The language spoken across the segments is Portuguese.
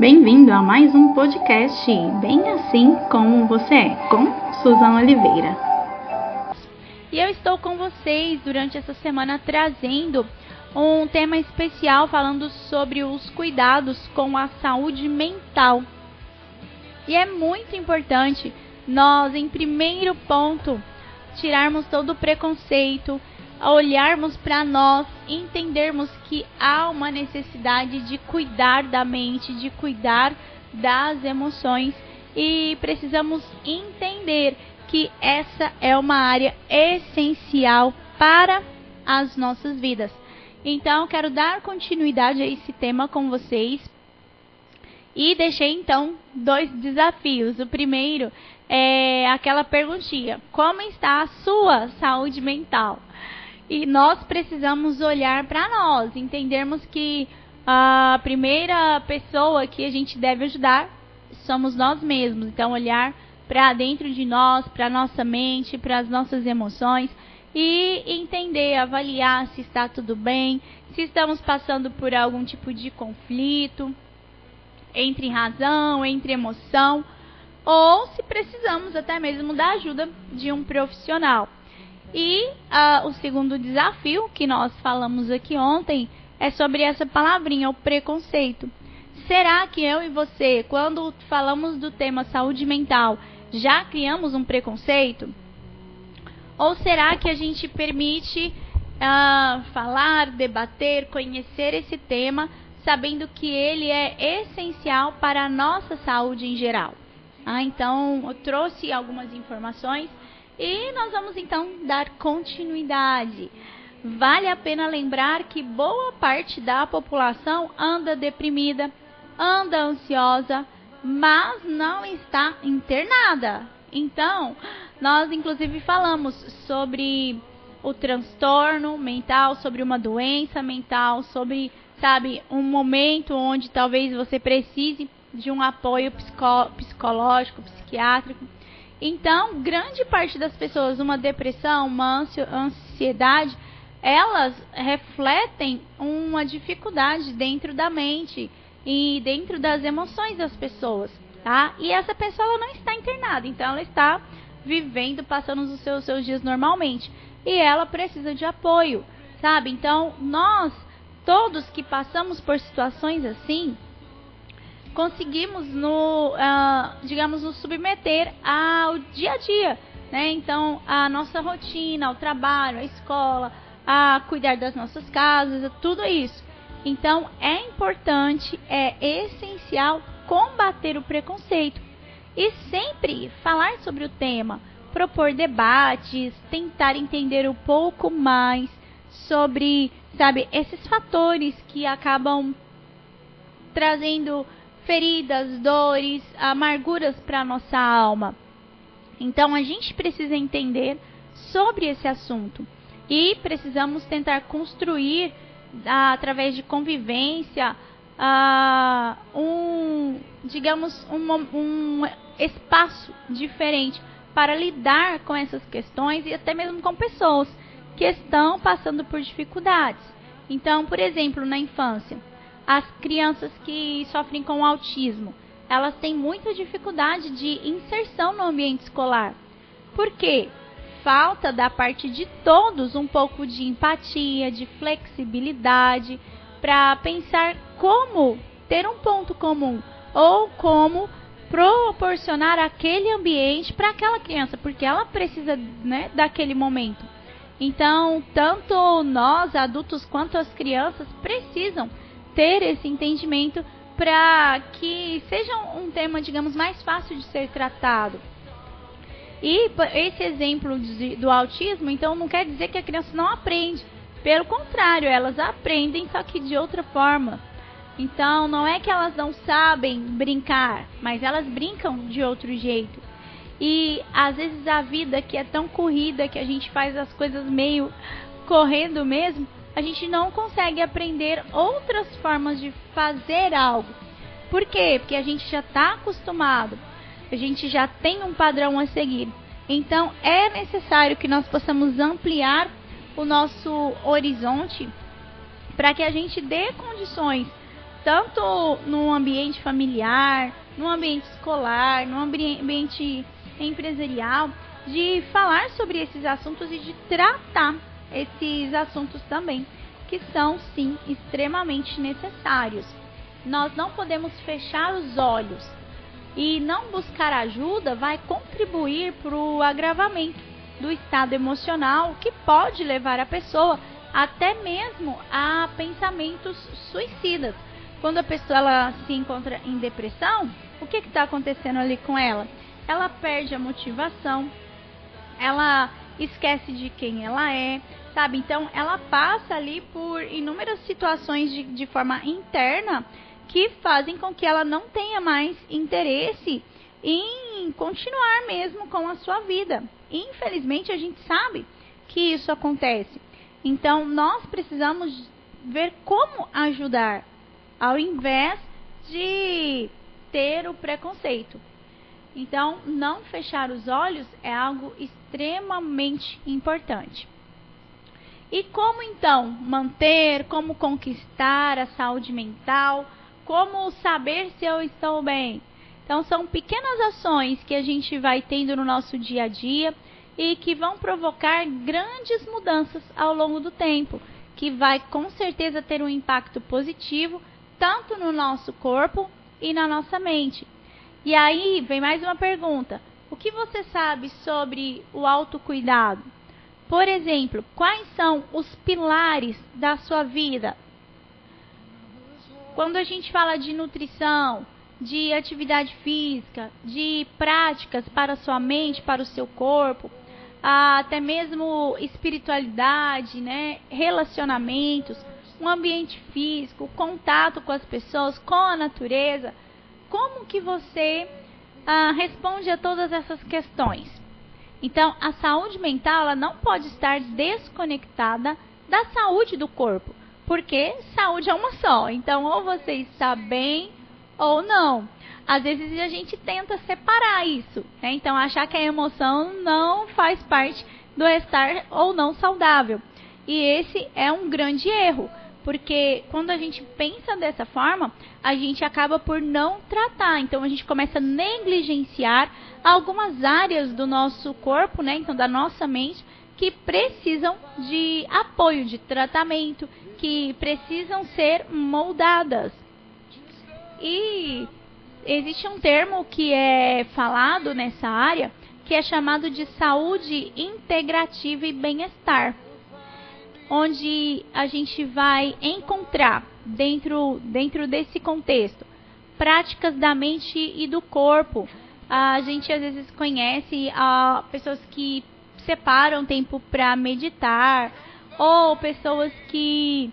Bem-vindo a mais um podcast Bem Assim Como Você É, com Suzana Oliveira. E eu estou com vocês durante essa semana trazendo um tema especial falando sobre os cuidados com a saúde mental. E é muito importante nós, em primeiro ponto, tirarmos todo o preconceito, olharmos para nós, entendermos que há uma necessidade de cuidar da mente, de cuidar das emoções e precisamos entender que essa é uma área essencial para as nossas vidas. Então, quero dar continuidade a esse tema com vocês. E deixei então dois desafios. O primeiro é aquela perguntinha: como está a sua saúde mental? E nós precisamos olhar para nós, entendermos que a primeira pessoa que a gente deve ajudar somos nós mesmos. Então, olhar para dentro de nós, para nossa mente, para as nossas emoções e entender, avaliar se está tudo bem, se estamos passando por algum tipo de conflito entre razão, entre emoção, ou se precisamos até mesmo da ajuda de um profissional. E uh, o segundo desafio que nós falamos aqui ontem é sobre essa palavrinha, o preconceito. Será que eu e você, quando falamos do tema saúde mental, já criamos um preconceito? Ou será que a gente permite uh, falar, debater, conhecer esse tema, sabendo que ele é essencial para a nossa saúde em geral? Ah, então, eu trouxe algumas informações e nós vamos então dar continuidade. Vale a pena lembrar que boa parte da população anda deprimida, anda ansiosa, mas não está internada. Então, nós inclusive falamos sobre o transtorno mental, sobre uma doença mental, sobre, sabe, um momento onde talvez você precise de um apoio psico psicológico, psiquiátrico. Então, grande parte das pessoas, uma depressão, uma ansiedade, elas refletem uma dificuldade dentro da mente e dentro das emoções das pessoas, tá? E essa pessoa ela não está internada, então ela está vivendo, passando os seus, seus dias normalmente. E ela precisa de apoio, sabe? Então, nós, todos que passamos por situações assim, conseguimos no, uh, digamos, nos submeter ao dia a dia, né? Então, a nossa rotina, o trabalho, a escola, a cuidar das nossas casas, tudo isso. Então, é importante, é essencial combater o preconceito e sempre falar sobre o tema, propor debates, tentar entender um pouco mais sobre, sabe, esses fatores que acabam trazendo feridas, dores, amarguras para nossa alma. Então a gente precisa entender sobre esse assunto e precisamos tentar construir através de convivência um, digamos, um, um espaço diferente para lidar com essas questões e até mesmo com pessoas que estão passando por dificuldades. Então, por exemplo, na infância, as crianças que sofrem com autismo, elas têm muita dificuldade de inserção no ambiente escolar. Por quê? Falta da parte de todos um pouco de empatia, de flexibilidade, para pensar como ter um ponto comum ou como proporcionar aquele ambiente para aquela criança, porque ela precisa né, daquele momento. Então, tanto nós, adultos, quanto as crianças precisam ter esse entendimento para que seja um tema, digamos, mais fácil de ser tratado. E esse exemplo de, do autismo, então, não quer dizer que a criança não aprende. Pelo contrário, elas aprendem, só que de outra forma. Então, não é que elas não sabem brincar, mas elas brincam de outro jeito. E às vezes a vida que é tão corrida que a gente faz as coisas meio correndo mesmo, a gente não consegue aprender outras formas de fazer algo. Por quê? Porque a gente já está acostumado, a gente já tem um padrão a seguir. Então é necessário que nós possamos ampliar o nosso horizonte para que a gente dê condições tanto no ambiente familiar, no ambiente escolar, no ambiente empresarial, de falar sobre esses assuntos e de tratar esses assuntos também, que são sim extremamente necessários. Nós não podemos fechar os olhos e não buscar ajuda vai contribuir para o agravamento do estado emocional que pode levar a pessoa até mesmo a pensamentos suicidas. Quando a pessoa ela se encontra em depressão, o que está acontecendo ali com ela? Ela perde a motivação, ela esquece de quem ela é, sabe? Então ela passa ali por inúmeras situações de, de forma interna que fazem com que ela não tenha mais interesse em continuar mesmo com a sua vida. Infelizmente a gente sabe que isso acontece. Então nós precisamos ver como ajudar, ao invés de ter o preconceito. Então, não fechar os olhos é algo extremamente importante. E como então manter, como conquistar a saúde mental, como saber se eu estou bem? Então, são pequenas ações que a gente vai tendo no nosso dia a dia e que vão provocar grandes mudanças ao longo do tempo, que vai com certeza ter um impacto positivo tanto no nosso corpo e na nossa mente. E aí vem mais uma pergunta: o que você sabe sobre o autocuidado? Por exemplo, quais são os pilares da sua vida? Quando a gente fala de nutrição, de atividade física, de práticas para a sua mente, para o seu corpo, até mesmo espiritualidade, né, relacionamentos, um ambiente físico, contato com as pessoas, com a natureza, como que você ah, responde a todas essas questões? Então, a saúde mental ela não pode estar desconectada da saúde do corpo, porque saúde é uma só. Então, ou você está bem ou não. Às vezes a gente tenta separar isso, né? Então, achar que a emoção não faz parte do estar ou não saudável. E esse é um grande erro, porque quando a gente pensa dessa forma, a gente acaba por não tratar. Então a gente começa a negligenciar algumas áreas do nosso corpo, né? Então da nossa mente que precisam de apoio, de tratamento, que precisam ser moldadas. E existe um termo que é falado nessa área que é chamado de saúde integrativa e bem-estar onde a gente vai encontrar dentro, dentro desse contexto práticas da mente e do corpo. A gente às vezes conhece a pessoas que separam tempo para meditar ou pessoas que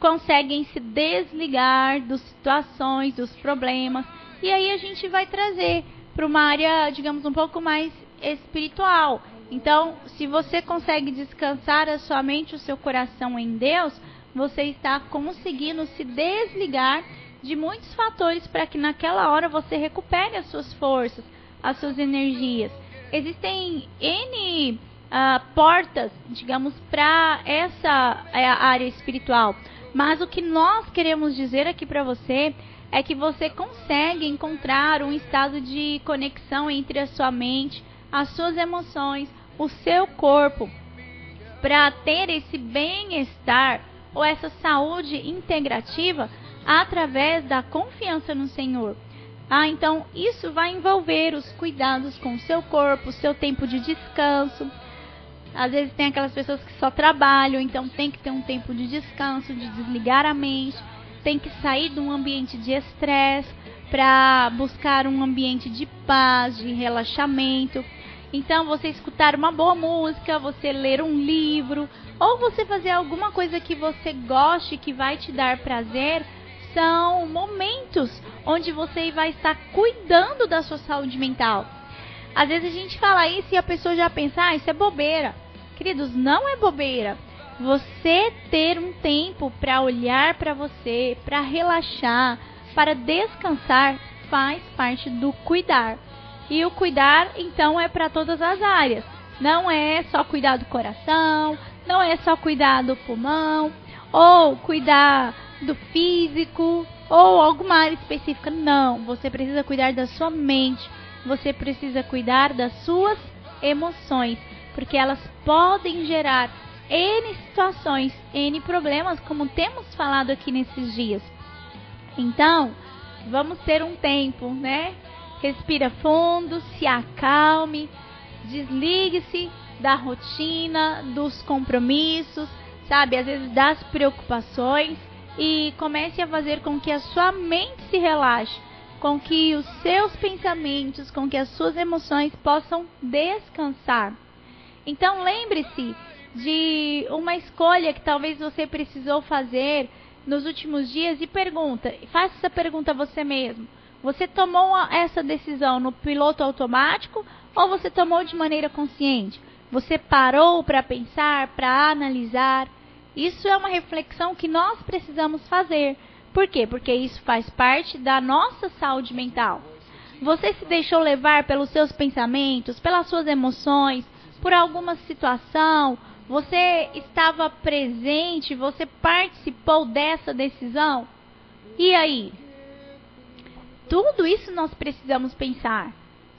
conseguem se desligar das situações, dos problemas. E aí a gente vai trazer para uma área, digamos, um pouco mais espiritual. Então, se você consegue descansar a sua mente, o seu coração em Deus, você está conseguindo se desligar de muitos fatores para que naquela hora você recupere as suas forças, as suas energias. Existem N uh, portas, digamos, para essa é, área espiritual. Mas o que nós queremos dizer aqui para você é que você consegue encontrar um estado de conexão entre a sua mente, as suas emoções, o seu corpo para ter esse bem-estar ou essa saúde integrativa através da confiança no Senhor. Ah, então isso vai envolver os cuidados com o seu corpo, o seu tempo de descanso. Às vezes tem aquelas pessoas que só trabalham, então tem que ter um tempo de descanso, de desligar a mente, tem que sair de um ambiente de estresse para buscar um ambiente de paz, de relaxamento. Então, você escutar uma boa música, você ler um livro, ou você fazer alguma coisa que você goste, que vai te dar prazer, são momentos onde você vai estar cuidando da sua saúde mental. Às vezes a gente fala isso e a pessoa já pensa, ah, isso é bobeira. Queridos, não é bobeira. Você ter um tempo para olhar para você, para relaxar, para descansar, faz parte do cuidar. E o cuidar, então, é para todas as áreas. Não é só cuidar do coração, não é só cuidar do pulmão, ou cuidar do físico, ou alguma área específica. Não, você precisa cuidar da sua mente, você precisa cuidar das suas emoções, porque elas podem gerar N situações, N problemas, como temos falado aqui nesses dias. Então, vamos ter um tempo, né? Respira fundo, se acalme, desligue-se da rotina, dos compromissos, sabe? Às vezes das preocupações e comece a fazer com que a sua mente se relaxe, com que os seus pensamentos, com que as suas emoções possam descansar. Então lembre-se de uma escolha que talvez você precisou fazer nos últimos dias e pergunta, faça essa pergunta a você mesmo. Você tomou essa decisão no piloto automático ou você tomou de maneira consciente? Você parou para pensar, para analisar? Isso é uma reflexão que nós precisamos fazer. Por quê? Porque isso faz parte da nossa saúde mental. Você se deixou levar pelos seus pensamentos, pelas suas emoções, por alguma situação? Você estava presente? Você participou dessa decisão? E aí? Tudo isso nós precisamos pensar,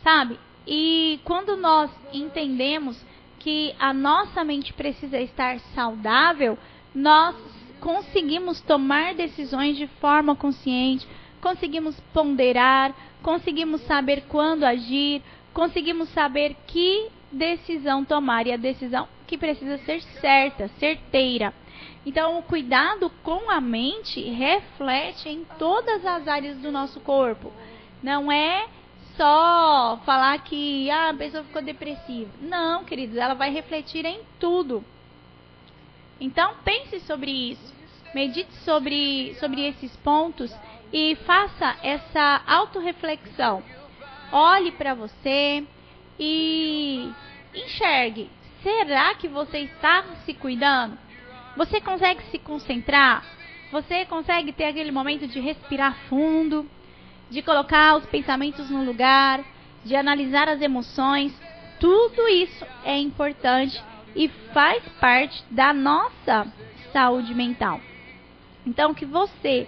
sabe? E quando nós entendemos que a nossa mente precisa estar saudável, nós conseguimos tomar decisões de forma consciente, conseguimos ponderar, conseguimos saber quando agir, conseguimos saber que decisão tomar e a decisão que precisa ser certa, certeira. Então, o cuidado com a mente reflete em todas as áreas do nosso corpo. Não é só falar que ah, a pessoa ficou depressiva. Não, queridos, ela vai refletir em tudo. Então pense sobre isso. Medite sobre, sobre esses pontos e faça essa autorreflexão. Olhe para você e enxergue. Será que você está se cuidando? Você consegue se concentrar? Você consegue ter aquele momento de respirar fundo? de colocar os pensamentos no lugar, de analisar as emoções. Tudo isso é importante e faz parte da nossa saúde mental. Então, que você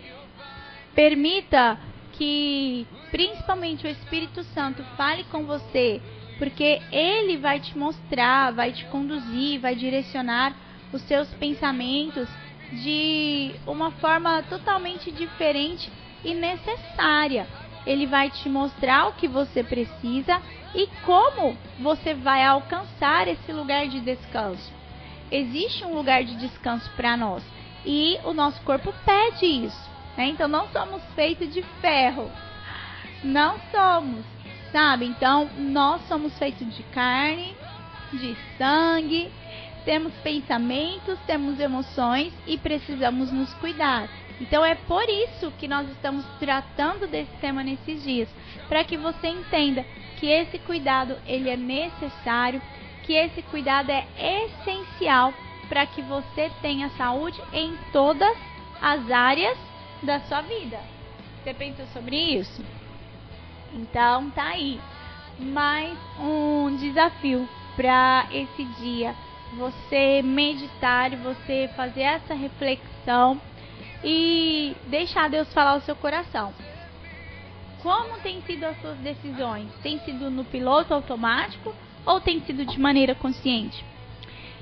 permita que, principalmente, o Espírito Santo fale com você, porque ele vai te mostrar, vai te conduzir, vai direcionar os seus pensamentos de uma forma totalmente diferente e necessária. Ele vai te mostrar o que você precisa e como você vai alcançar esse lugar de descanso. Existe um lugar de descanso para nós e o nosso corpo pede isso. Né? Então não somos feitos de ferro, não somos, sabe? Então nós somos feitos de carne, de sangue, temos pensamentos, temos emoções e precisamos nos cuidar. Então é por isso que nós estamos tratando desse tema nesses dias, para que você entenda que esse cuidado ele é necessário, que esse cuidado é essencial para que você tenha saúde em todas as áreas da sua vida. Você pensa sobre isso? Então tá aí mais um desafio para esse dia. Você meditar, você fazer essa reflexão e deixar Deus falar o seu coração. Como tem sido as suas decisões? Tem sido no piloto automático ou tem sido de maneira consciente?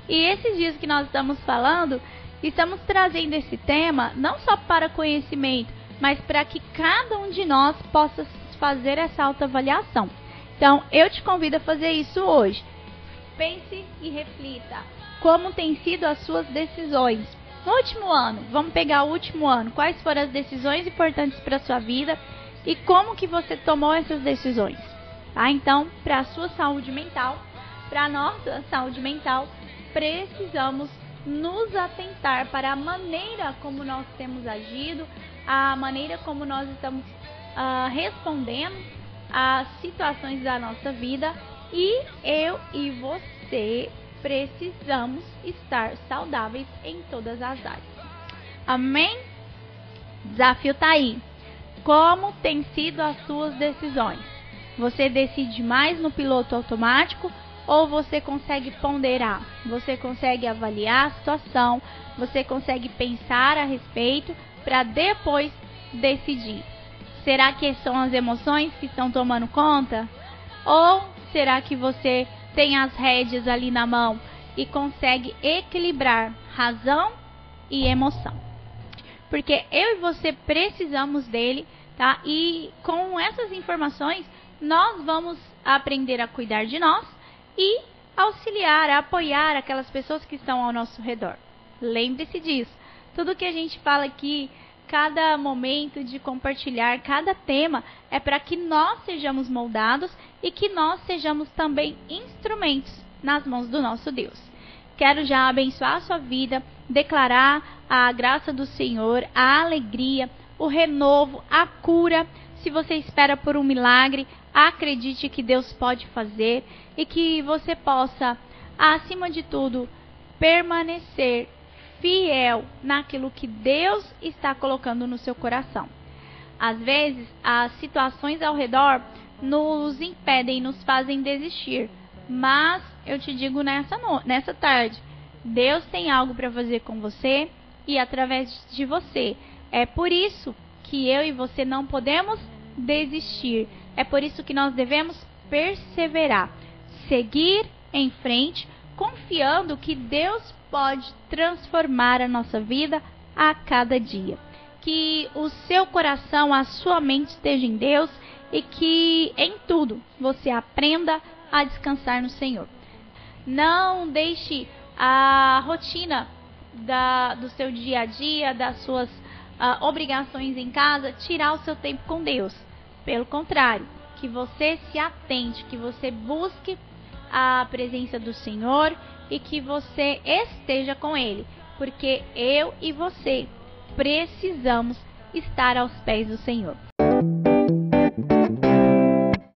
E esses dias que nós estamos falando, estamos trazendo esse tema não só para conhecimento, mas para que cada um de nós possa fazer essa autoavaliação. Então, eu te convido a fazer isso hoje. Pense e reflita como têm sido as suas decisões no último ano, vamos pegar o último ano. Quais foram as decisões importantes para sua vida e como que você tomou essas decisões? Tá? Então, para a sua saúde mental, para a nossa saúde mental, precisamos nos atentar para a maneira como nós temos agido, a maneira como nós estamos uh, respondendo às situações da nossa vida e eu e você precisamos estar saudáveis em todas as áreas. Amém? Desafio tá aí. Como tem sido as suas decisões? Você decide mais no piloto automático ou você consegue ponderar? Você consegue avaliar a situação? Você consegue pensar a respeito para depois decidir? Será que são as emoções que estão tomando conta? Ou será que você tem as rédeas ali na mão e consegue equilibrar razão e emoção? Porque eu e você precisamos dele, tá? E com essas informações, nós vamos aprender a cuidar de nós e auxiliar, apoiar aquelas pessoas que estão ao nosso redor. Lembre-se disso. Tudo que a gente fala aqui, cada momento de compartilhar, cada tema, é para que nós sejamos moldados e que nós sejamos também instrumentos nas mãos do nosso Deus. Quero já abençoar a sua vida, declarar a graça do Senhor, a alegria, o renovo, a cura. Se você espera por um milagre, acredite que Deus pode fazer e que você possa, acima de tudo, permanecer fiel naquilo que Deus está colocando no seu coração. Às vezes, as situações ao redor nos impedem, nos fazem desistir. Mas eu te digo nessa, no... nessa tarde, Deus tem algo para fazer com você e através de você. É por isso que eu e você não podemos desistir. É por isso que nós devemos perseverar, seguir em frente, confiando que Deus pode transformar a nossa vida a cada dia. Que o seu coração, a sua mente esteja em Deus e que em tudo você aprenda a descansar no Senhor. Não deixe a rotina da, do seu dia a dia, das suas uh, obrigações em casa, tirar o seu tempo com Deus. Pelo contrário, que você se atente, que você busque a presença do Senhor e que você esteja com Ele, porque eu e você precisamos estar aos pés do Senhor.